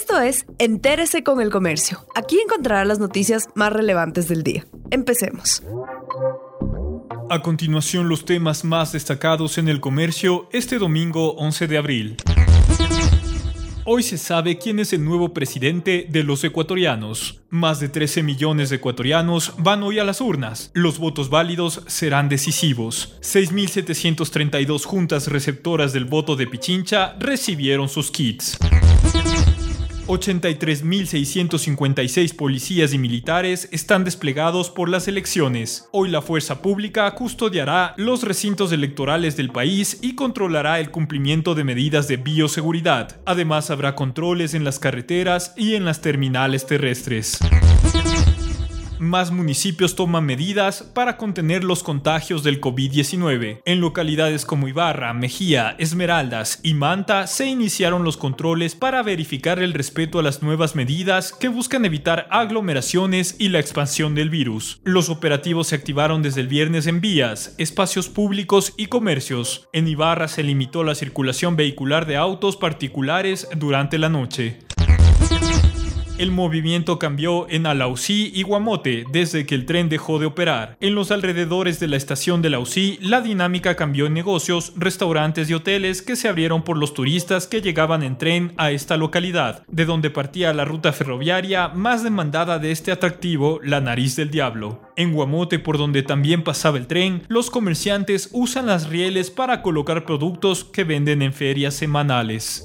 Esto es Entérese con el Comercio. Aquí encontrará las noticias más relevantes del día. Empecemos. A continuación, los temas más destacados en el comercio este domingo 11 de abril. Hoy se sabe quién es el nuevo presidente de los ecuatorianos. Más de 13 millones de ecuatorianos van hoy a las urnas. Los votos válidos serán decisivos. 6.732 juntas receptoras del voto de Pichincha recibieron sus kits. 83.656 policías y militares están desplegados por las elecciones. Hoy la fuerza pública custodiará los recintos electorales del país y controlará el cumplimiento de medidas de bioseguridad. Además habrá controles en las carreteras y en las terminales terrestres más municipios toman medidas para contener los contagios del COVID-19. En localidades como Ibarra, Mejía, Esmeraldas y Manta se iniciaron los controles para verificar el respeto a las nuevas medidas que buscan evitar aglomeraciones y la expansión del virus. Los operativos se activaron desde el viernes en vías, espacios públicos y comercios. En Ibarra se limitó la circulación vehicular de autos particulares durante la noche. El movimiento cambió en Alausí y Guamote desde que el tren dejó de operar. En los alrededores de la estación de Alausí, la dinámica cambió en negocios, restaurantes y hoteles que se abrieron por los turistas que llegaban en tren a esta localidad, de donde partía la ruta ferroviaria más demandada de este atractivo, la Nariz del Diablo. En Guamote, por donde también pasaba el tren, los comerciantes usan las rieles para colocar productos que venden en ferias semanales.